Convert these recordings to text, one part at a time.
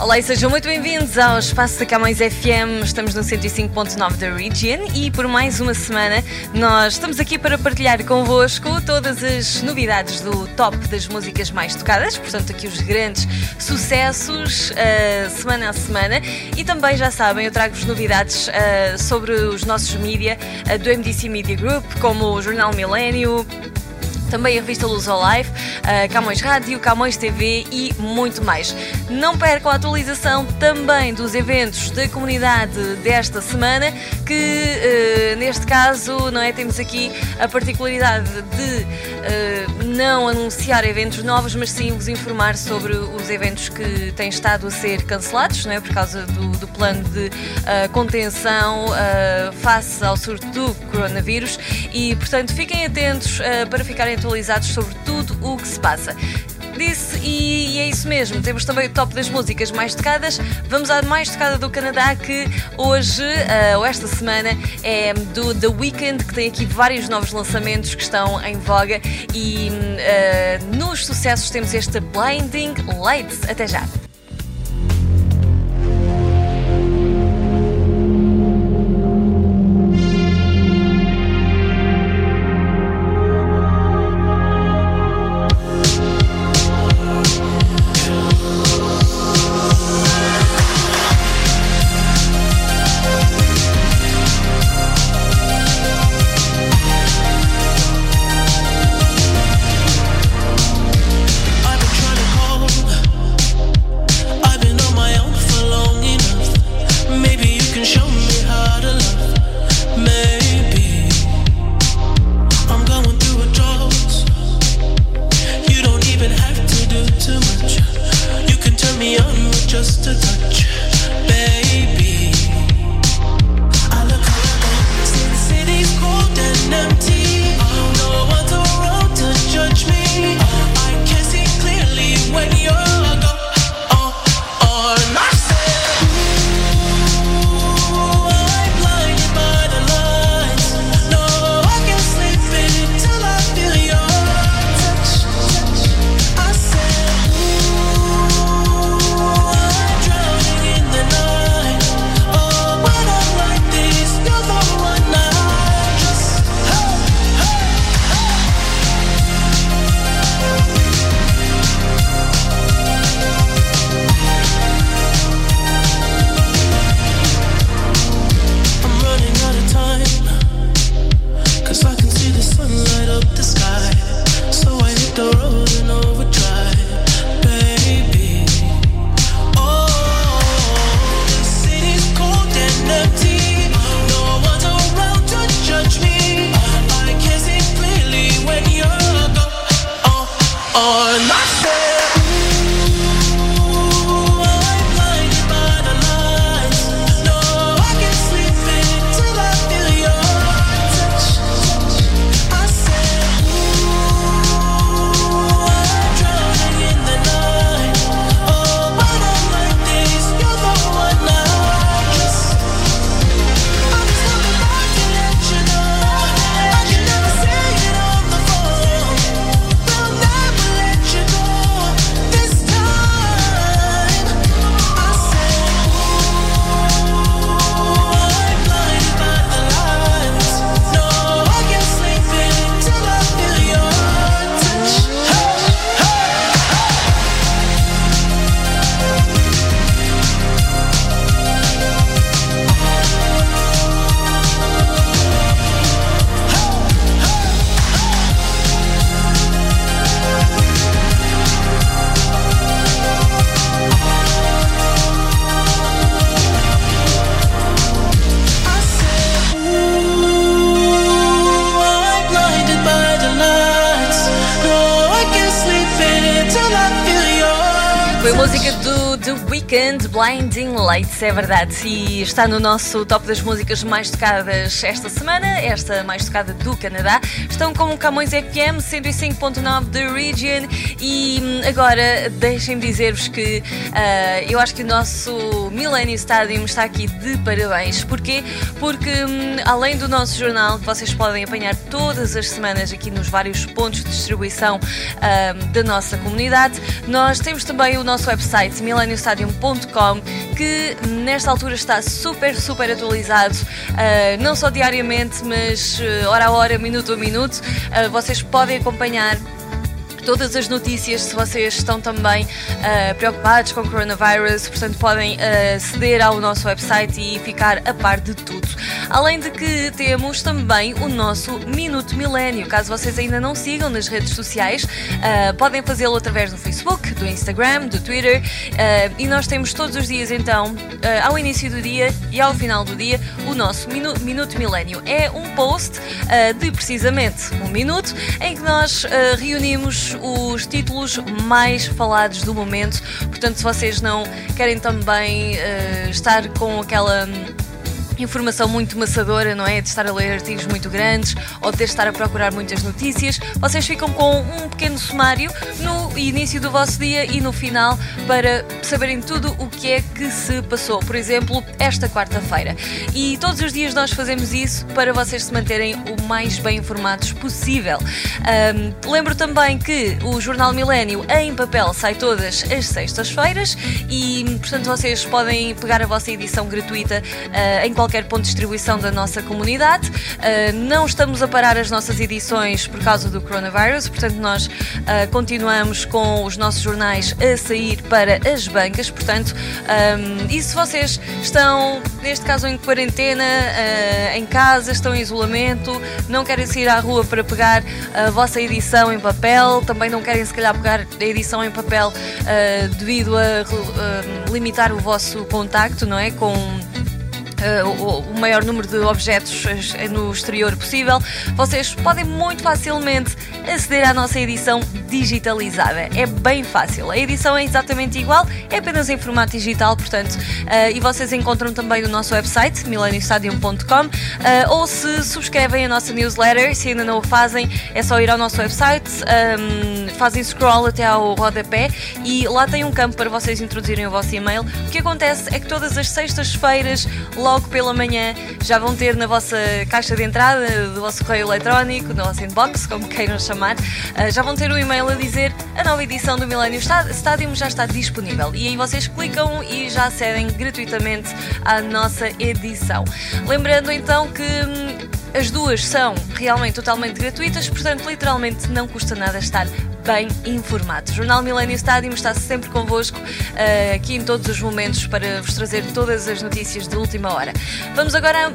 Olá e sejam muito bem-vindos ao Espaço da Camões FM. Estamos no 105.9 da Region e por mais uma semana nós estamos aqui para partilhar convosco todas as novidades do top das músicas mais tocadas, portanto, aqui os grandes sucessos uh, semana a semana. E também, já sabem, eu trago-vos novidades uh, sobre os nossos mídia uh, do MDC Media Group, como o Jornal Milênio também a revista Luz ao Life, uh, Camões Rádio, Camões TV e muito mais. Não percam a atualização também dos eventos da comunidade desta semana, que uh, neste caso não é, temos aqui a particularidade de uh, não anunciar eventos novos, mas sim vos informar sobre os eventos que têm estado a ser cancelados, não é, por causa do, do plano de contenção face ao surto do coronavírus e, portanto, fiquem atentos para ficarem atualizados sobre tudo o que se passa. Disse, e, é isso mesmo, temos também o top das músicas mais tocadas. Vamos à mais tocada do Canadá, que hoje, uh, ou esta semana, é do The Weeknd, que tem aqui vários novos lançamentos que estão em voga. E uh, nos sucessos temos este Blinding Lights. Até já! música do Weekend, Blinding Lights, é verdade, e está no nosso top das músicas mais tocadas esta semana, esta mais tocada do Canadá. Estão com o Camões FM 105.9 The Region e hum, agora deixem-me dizer-vos que uh, eu acho que o nosso Millennium Stadium está aqui de parabéns. Porquê? Porque hum, além do nosso jornal, que vocês podem apanhar todas as semanas aqui nos vários pontos de distribuição uh, da nossa comunidade, nós temos também o nosso website millenniumstadium.com que nesta altura está super, super atualizado, uh, não só diariamente, mas uh, hora a hora, minuto a minuto. Uh, vocês podem acompanhar todas as notícias se vocês estão também uh, preocupados com o coronavirus, portanto podem uh, ao nosso website e ficar a par de tudo. Além de que temos também o nosso Minuto Milênio. Caso vocês ainda não sigam nas redes sociais, uh, podem fazê-lo através do Facebook, do Instagram, do Twitter e nós temos todos os dias então, ao início do dia e ao final do dia, o nosso Minu Minuto Milênio. É um post de precisamente um minuto em que nós reunimos os títulos mais falados do momento. Portanto, se vocês não querem também uh, estar com aquela informação muito maçadora, não é? De estar a ler artigos muito grandes ou de estar a procurar muitas notícias. Vocês ficam com um pequeno sumário no início do vosso dia e no final para saberem tudo o que é que se passou. Por exemplo, esta quarta-feira. E todos os dias nós fazemos isso para vocês se manterem o mais bem informados possível. Um, lembro também que o Jornal Milênio em papel sai todas as sextas-feiras e, portanto, vocês podem pegar a vossa edição gratuita uh, em qualquer qualquer ponto de distribuição da nossa comunidade. Uh, não estamos a parar as nossas edições por causa do coronavirus, portanto, nós uh, continuamos com os nossos jornais a sair para as bancas. Portanto, um, e se vocês estão, neste caso, em quarentena, uh, em casa, estão em isolamento, não querem sair à rua para pegar a vossa edição em papel, também não querem, se calhar, pegar a edição em papel devido a limitar o vosso contacto, não é? Com o, o, maior número de objetos no exterior possível, vocês podem muito facilmente aceder à nossa edição digitalizada. É bem fácil. A edição é exatamente igual, é apenas em formato digital, portanto, uh, e vocês encontram também no nosso website, millenniumstadium.com, uh, ou se subscrevem a nossa newsletter, se ainda não o fazem, é só ir ao nosso website, um, fazem scroll até ao rodapé e lá tem um campo para vocês introduzirem o vosso e-mail. O que acontece é que todas as sextas-feiras, logo pela manhã já vão ter na vossa caixa de entrada do vosso correio eletrónico, no vosso inbox, como queiram chamar, uh, já vão ter o um e-mail a dizer a nova edição do Millennium Stadium já está disponível. E aí vocês clicam e já acedem gratuitamente à nossa edição. Lembrando então que. As duas são realmente totalmente gratuitas, portanto, literalmente não custa nada estar bem informado. O Jornal Millennium Stadium está sempre convosco uh, aqui em todos os momentos para vos trazer todas as notícias de última hora. Vamos agora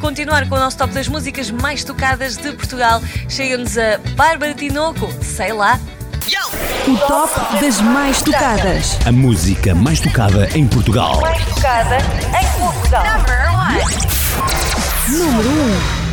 continuar com o nosso top das músicas mais tocadas de Portugal. Chega-nos a Bárbara Tinoco, sei lá. O top das mais tocadas. A música mais tocada em Portugal. Mais tocada em Portugal. 1. Número 1.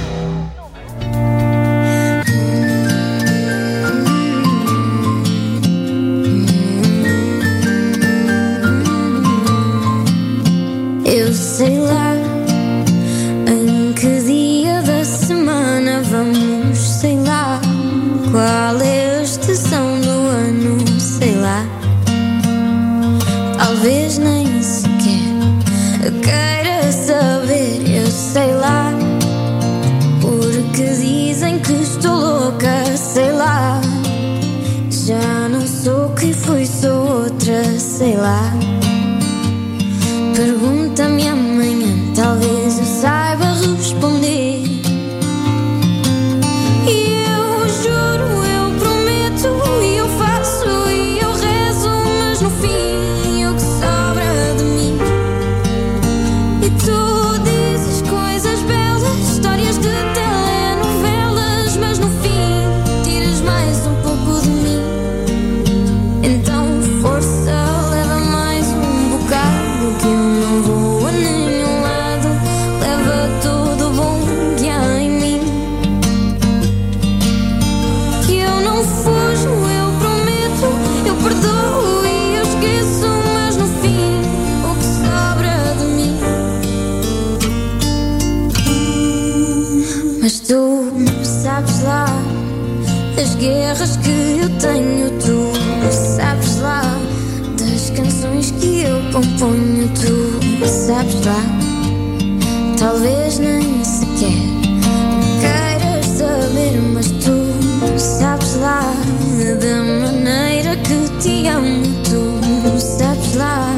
Amo, tu sabes lá.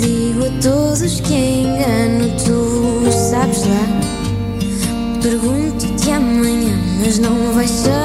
Digo a todos que engano, tu sabes lá. Pergunto-te amanhã, mas não vais saber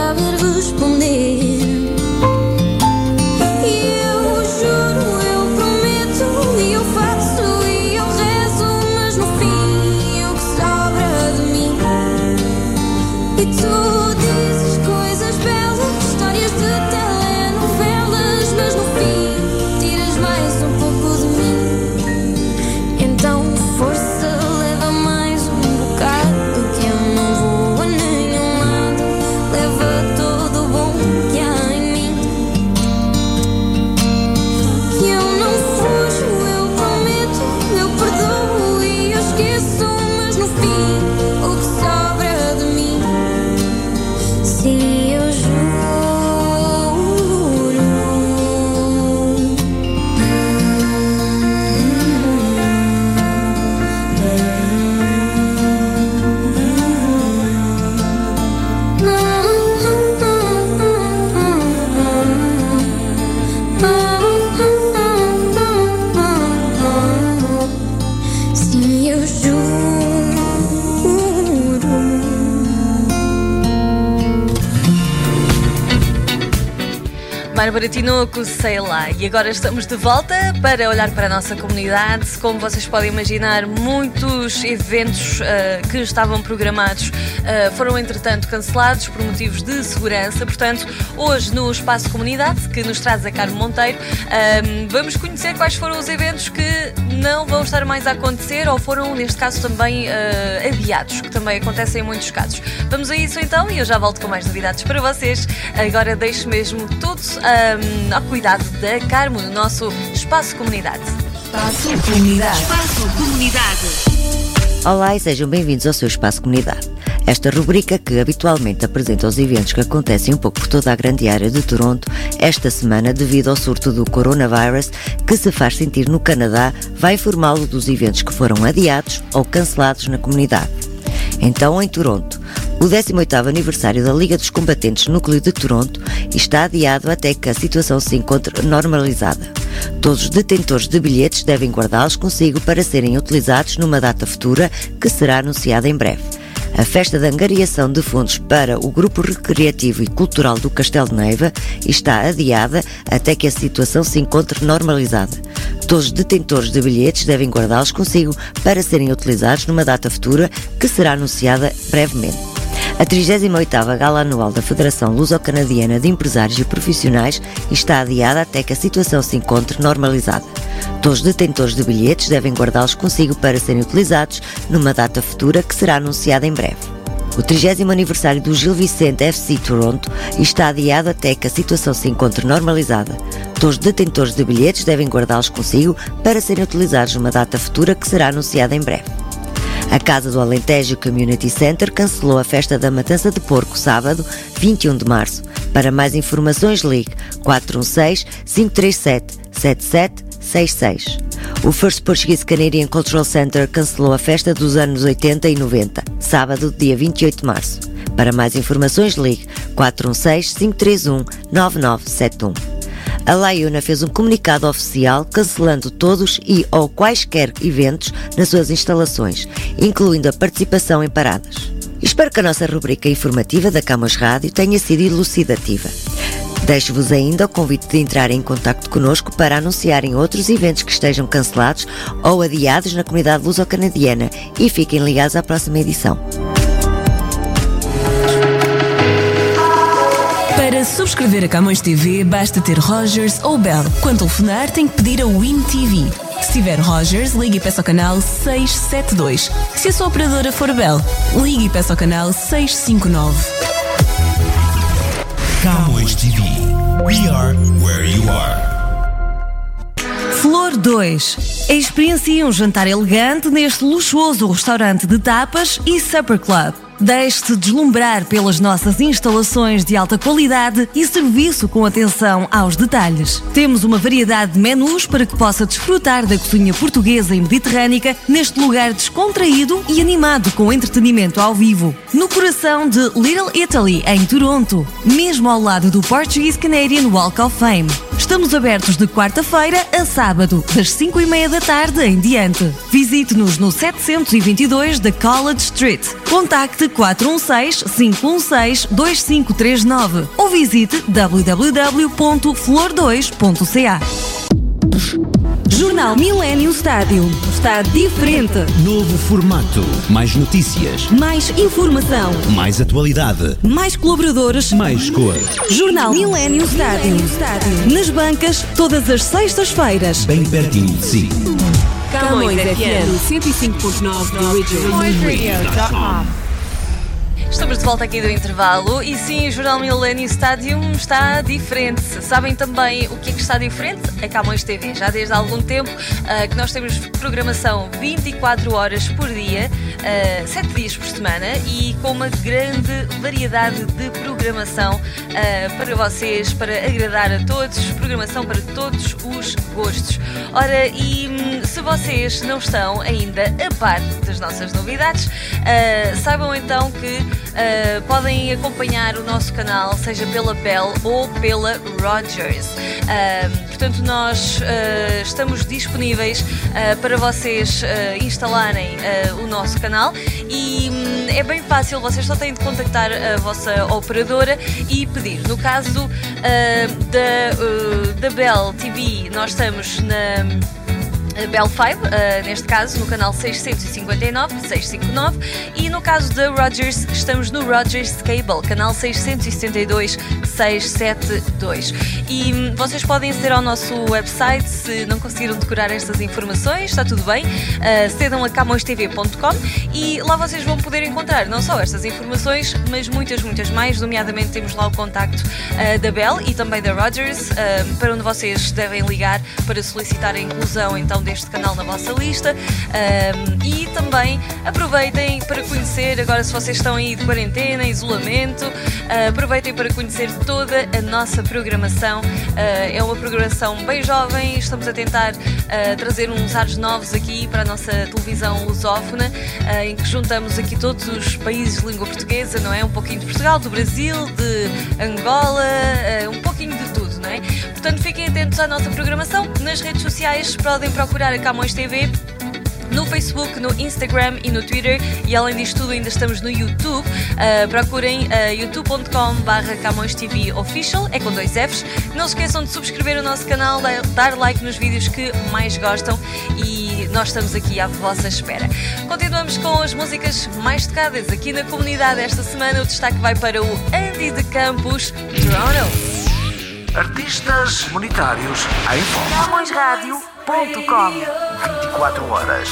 Sim, Bárbara Tinoco, sei lá. E agora estamos de volta para olhar para a nossa comunidade. Como vocês podem imaginar, muitos eventos ah, que estavam programados ah, foram, entretanto, cancelados por motivos de segurança. Portanto, hoje no Espaço Comunidade, que nos traz a Carmo Monteiro, ah, vamos conhecer quais foram os eventos que não vão estar mais a acontecer ou foram, neste caso, também ah, adiados, que também acontecem em muitos casos. Vamos a isso então e eu já volto com mais novidades para vocês. Agora deixo mesmo tudo ahm, ao cuidado da Carmo, no nosso Espaço Comunidade. Espaço Comunidade. Olá e sejam bem-vindos ao seu Espaço Comunidade. Esta rubrica que habitualmente apresenta os eventos que acontecem um pouco por toda a grande área de Toronto, esta semana, devido ao surto do coronavírus que se faz sentir no Canadá, vai informá-lo dos eventos que foram adiados ou cancelados na comunidade. Então, em Toronto, o 18º aniversário da Liga dos Combatentes Núcleo de Toronto está adiado até que a situação se encontre normalizada. Todos os detentores de bilhetes devem guardá-los consigo para serem utilizados numa data futura que será anunciada em breve. A festa de angariação de fundos para o Grupo Recreativo e Cultural do Castelo de Neiva está adiada até que a situação se encontre normalizada. Todos os detentores de bilhetes devem guardá-los consigo para serem utilizados numa data futura que será anunciada brevemente. A 38ª Gala Anual da Federação Luso-Canadiana de Empresários e Profissionais está adiada até que a situação se encontre normalizada. Todos os detentores de bilhetes devem guardá-los consigo para serem utilizados numa data futura que será anunciada em breve. O 30 aniversário do Gil Vicente FC Toronto está adiado até que a situação se encontre normalizada. Todos os detentores de bilhetes devem guardá-los consigo para serem utilizados numa data futura que será anunciada em breve. A Casa do Alentejo Community Center cancelou a festa da Matança de Porco sábado, 21 de março. Para mais informações, ligue 416-537-7766. O First Portuguese Canadian Cultural Center cancelou a festa dos anos 80 e 90, sábado, dia 28 de março. Para mais informações, ligue 416-531-9971. A Laiuna fez um comunicado oficial cancelando todos e ou quaisquer eventos nas suas instalações, incluindo a participação em paradas. Espero que a nossa rubrica informativa da Camas Rádio tenha sido elucidativa. Deixo-vos ainda o convite de entrar em contato conosco para anunciarem outros eventos que estejam cancelados ou adiados na comunidade luso-canadiana e fiquem ligados à próxima edição. Subscrever a Camões TV, basta ter Rogers ou Bell. Quando telefonar, tem que pedir a Win TV. Se tiver Rogers, ligue e peça ao canal 672. Se a sua operadora for Bell, ligue e peça ao canal 659. Camões TV. We are where you are. Flor 2. Experiencia um jantar elegante neste luxuoso restaurante de tapas e supper club. Deixe-se deslumbrar pelas nossas instalações de alta qualidade e serviço com atenção aos detalhes. Temos uma variedade de menus para que possa desfrutar da cozinha portuguesa e mediterrânica neste lugar descontraído e animado com entretenimento ao vivo. No coração de Little Italy, em Toronto, mesmo ao lado do Portuguese Canadian Walk of Fame. Estamos abertos de quarta-feira a sábado, das 5 e meia da tarde em diante. Visite-nos no 722 da College Street. Contacte 416-516-2539 ou visite www.flor2.ca. Jornal Millennium Stádio. Está diferente. Novo formato. Mais notícias. Mais informação. Mais atualidade. Mais colaboradores. Mais cor. Jornal Millennium Stádio. Nas bancas, todas as sextas-feiras. Bem pertinho de si. Camões FM 105.9 da Region. Estamos de volta aqui do intervalo e sim, o Jornal Millennium Stadium está diferente. Sabem também o que é que está diferente? A Camões TV. Já desde há algum tempo uh, que nós temos programação 24 horas por dia, uh, 7 dias por semana e com uma grande variedade de programação uh, para vocês, para agradar a todos, programação para todos os gostos. Ora, e hum, se vocês não estão ainda a par das nossas novidades, saibam então que Uh, podem acompanhar o nosso canal, seja pela Bell ou pela Rogers. Uh, portanto, nós uh, estamos disponíveis para vocês instalarem o nosso canal e um, é bem fácil, vocês só têm de contactar a vossa operadora e pedir. No caso da, da Bell TV, nós estamos na. Bell 5, uh, neste caso no canal 659, 659 e no caso da Rogers estamos no Rogers Cable, canal 672, 672. E hum, vocês podem aceder ao nosso website se não conseguiram decorar estas informações, está tudo bem. Uh, cedam a camõestv.com e lá vocês vão poder encontrar não só estas informações, mas muitas, muitas mais. Nomeadamente temos lá o contacto uh, da Bell e também da Rogers, para onde vocês devem ligar para solicitar a inclusão então deste canal na vossa lista. Um, e também aproveitem para conhecer, agora se vocês estão aí de quarentena, isolamento, uh, aproveitem para conhecer toda a nossa programação. Uh, é uma programação bem jovem, estamos a tentar uh, trazer uns ares novos aqui para a nossa televisão lusófona, em que juntamos aqui todos os países de língua portuguesa, não é? Um pouquinho de Portugal, do Brasil, de Angola, um pouquinho de tudo, não é? Portanto, fiquem atentos à nossa programação. Nas redes sociais podem procurar a Camões TV no Facebook, no Instagram e no Twitter. E além disto tudo, ainda estamos no YouTube. Uh, procurem uh, youtube.com.br Camões TV Official, é com dois Fs. Não se esqueçam de subscrever o nosso canal, dar like nos vídeos que mais gostam e nós estamos aqui à vossa espera. Continuamos com as músicas mais tocadas aqui na comunidade. Esta semana o destaque vai para o Andy de Campos, Toronto. Artistas monetários em foco. CamõesRádio.com 24 horas.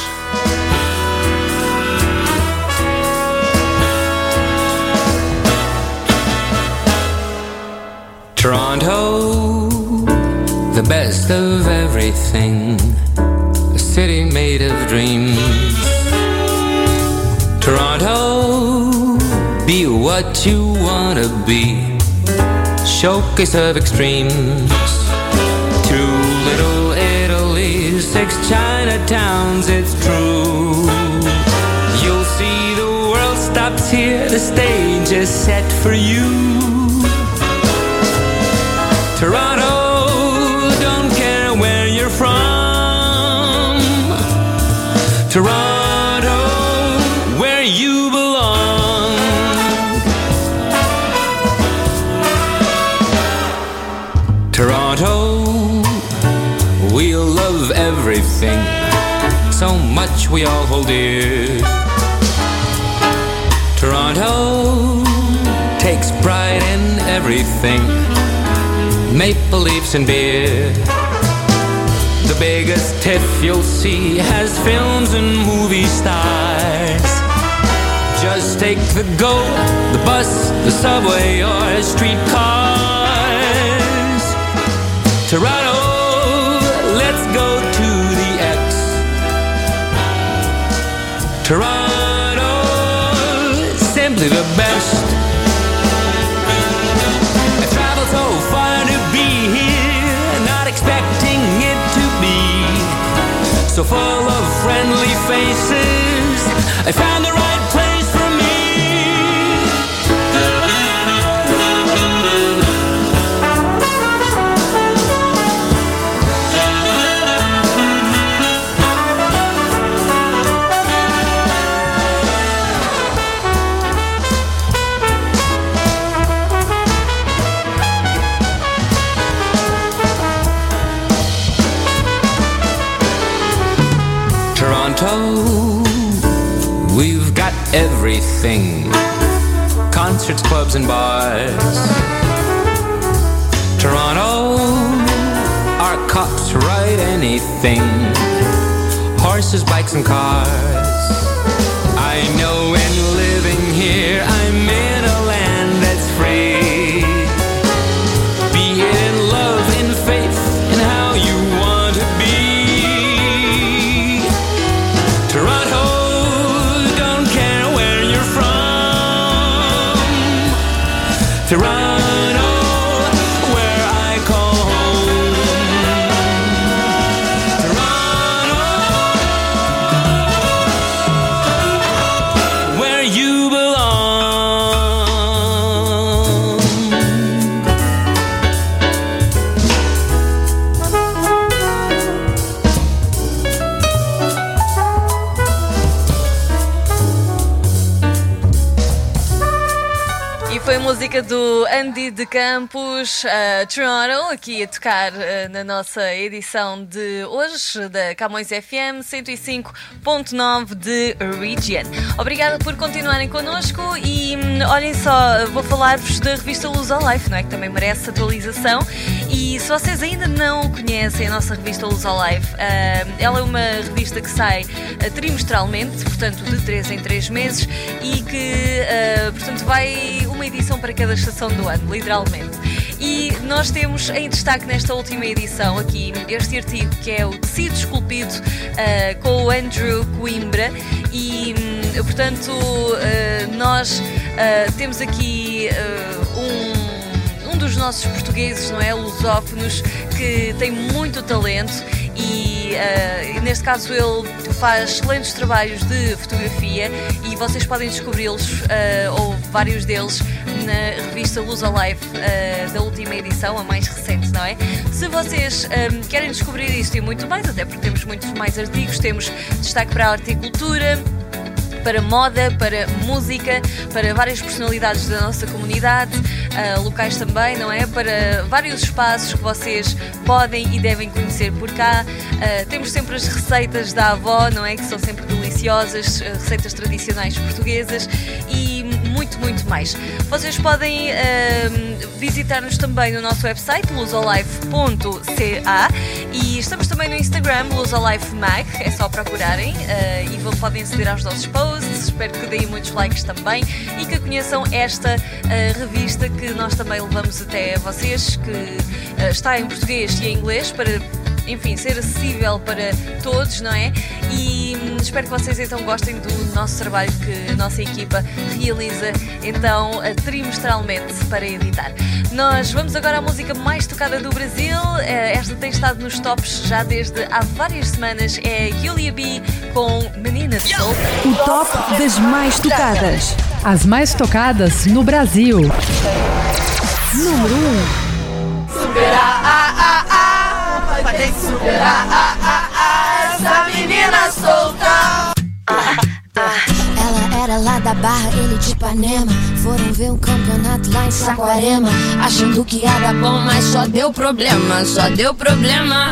Toronto, the best of everything, a city made of dreams. Toronto, be what you wanna be, showcase of extremes. Two little Italy, six Chinatowns, it's true. You'll see the world stops here, the stage is set for you. Toronto, don't care where you're from. Toronto, we all hold dear. Toronto takes pride in everything maple leaves and beer. The biggest tiff you'll see has films and movie stars. Just take the go, the bus, the subway, or streetcars. Toronto, Toronto, simply the best. I traveled so far to be here, not expecting it to be so full of friendly faces. I found the right place Toronto, we've got everything concerts, clubs, and bars. Toronto, our cops ride anything horses, bikes, and cars. I know when living here, música do Andy de Campos, uh, Toronto, aqui a tocar uh, na nossa edição de hoje da Camões FM 105.9 de Region. Obrigada por continuarem connosco e hum, olhem só, vou falar-vos da revista Luz ao Life, não é? Que também merece atualização. E se vocês ainda não conhecem a nossa revista Luz ao Life, uh, ela é uma revista que sai uh, trimestralmente, portanto de 3 em 3 meses, e que, uh, portanto, vai uma edição para cada estação do ano, literalmente. E nós temos em destaque nesta última edição aqui este artigo que é o tecido esculpido com o Andrew Coimbra e hum, portanto nós temos aqui um, nossos portugueses, não é? Lusófonos, que tem muito talento e uh, neste caso ele faz excelentes trabalhos de fotografia e vocês podem descobri-los, uh, ou vários deles, na revista Luz Alive uh, da última edição, a mais recente, não é? Se vocês um, querem descobrir isto e muito mais, até porque temos muitos mais artigos, temos destaque para a arte e cultura para moda, para música, para várias personalidades da nossa comunidade, uh, locais também, não é? Para vários espaços que vocês podem e devem conhecer por cá. Uh, temos sempre as receitas da avó, não é? Que são sempre deliciosas, uh, receitas tradicionais portuguesas e muito, muito mais. Vocês podem visitar-nos também no nosso website luzolife.ca e estamos também no Instagram luzolifemag, é só procurarem e vão, podem aceder aos nossos posts, espero que deem muitos likes também e que conheçam esta uh, revista que nós também levamos até vocês, que uh, está em português e em inglês para enfim, ser acessível para todos, não é? E hum, espero que vocês então gostem do nosso trabalho que a nossa equipa realiza então trimestralmente para editar. Nós vamos agora à música mais tocada do Brasil. Uh, esta tem estado nos tops já desde há várias semanas. É Julia B com Menina Soul. O top das mais tocadas. As mais tocadas no Brasil. Número 1. Um. Superar, ah, ah, ah, superar, ah, ah, ah, essa menina solta. Ela era lá da Barra, ele de Ipanema. Foram ver um campeonato lá em Saquarema. Achando que ia dar bom, mas só deu problema, só deu problema.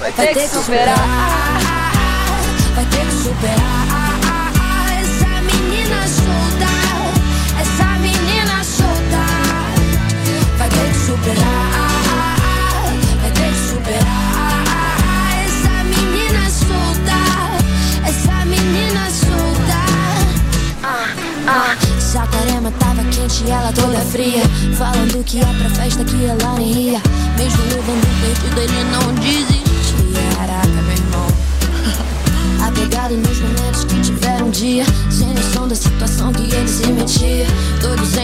Vai ter que superar. Vai ter que superar. Essa menina solta. Essa menina solta. Vai ter que superar. Vai ter que superar. Essa menina solta. Essa menina solta. Ah, ah. Saquarema tava quente e ela toda fria Falando que ia pra festa que ela nem ia Mesmo levando o peito dele não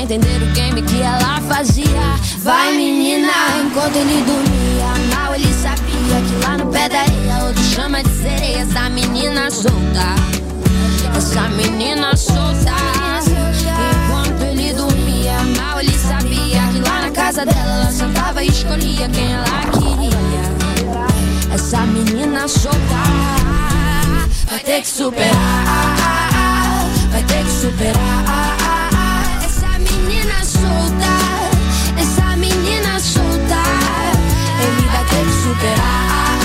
entender o game que ela fazia. Vai menina, enquanto ele dormia Mal ele sabia que lá no pé da areia Outro chama de sereia. Essa menina solta Essa menina solta. Enquanto ele dormia Mal ele sabia que lá na casa dela Ela sentava e escolhia quem ela queria. Essa menina solta Vai ter que superar, vai ter que superar. Solta, essa menina solta. Ele vai ter que superar,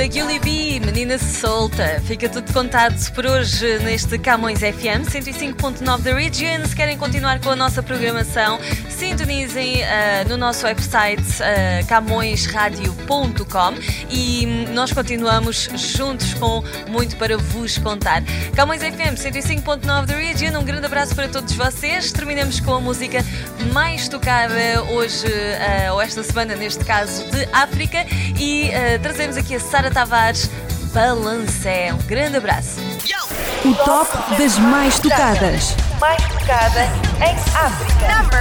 da Gilly B, Menina Solta. Fica tudo contado por hoje neste Camões FM 105.9 da Region. Se querem continuar com a nossa programação, sintonizem ah, no nosso website uh, camõesradio.com e hum, nós continuamos juntos com muito para vos contar. Camões FM 105.9 da Region, um grande abraço para todos vocês. Terminamos com a música mais tocada hoje, ah, ou esta semana, neste caso, de África. E trazemos aqui a Sara Tavares, Balancé. Um grande abraço. O top das mais tocadas. Mais tocada em África. Number.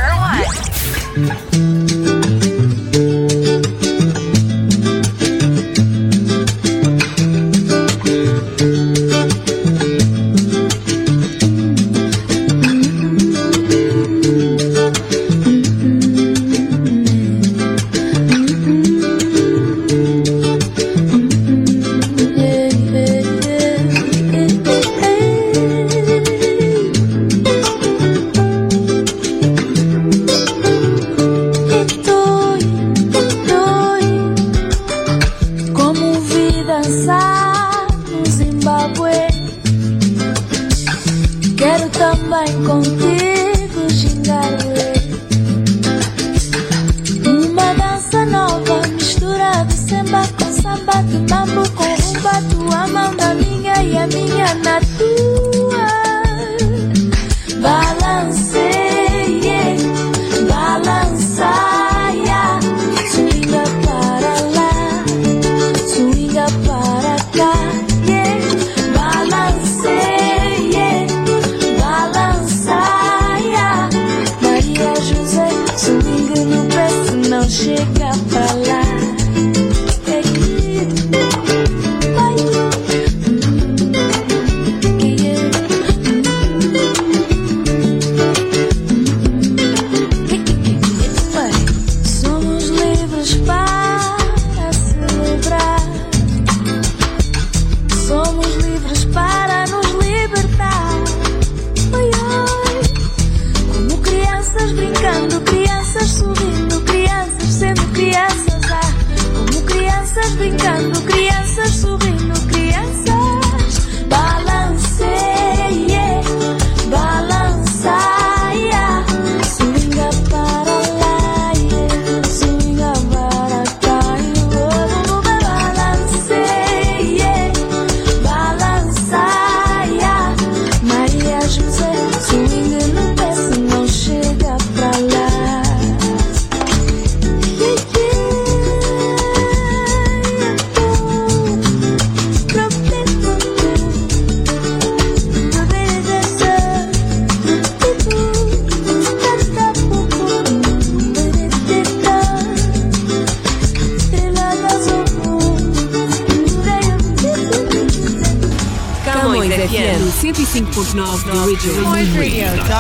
E brincando, crianças Camões FM 105.9 da Region. CamõesRadio.com.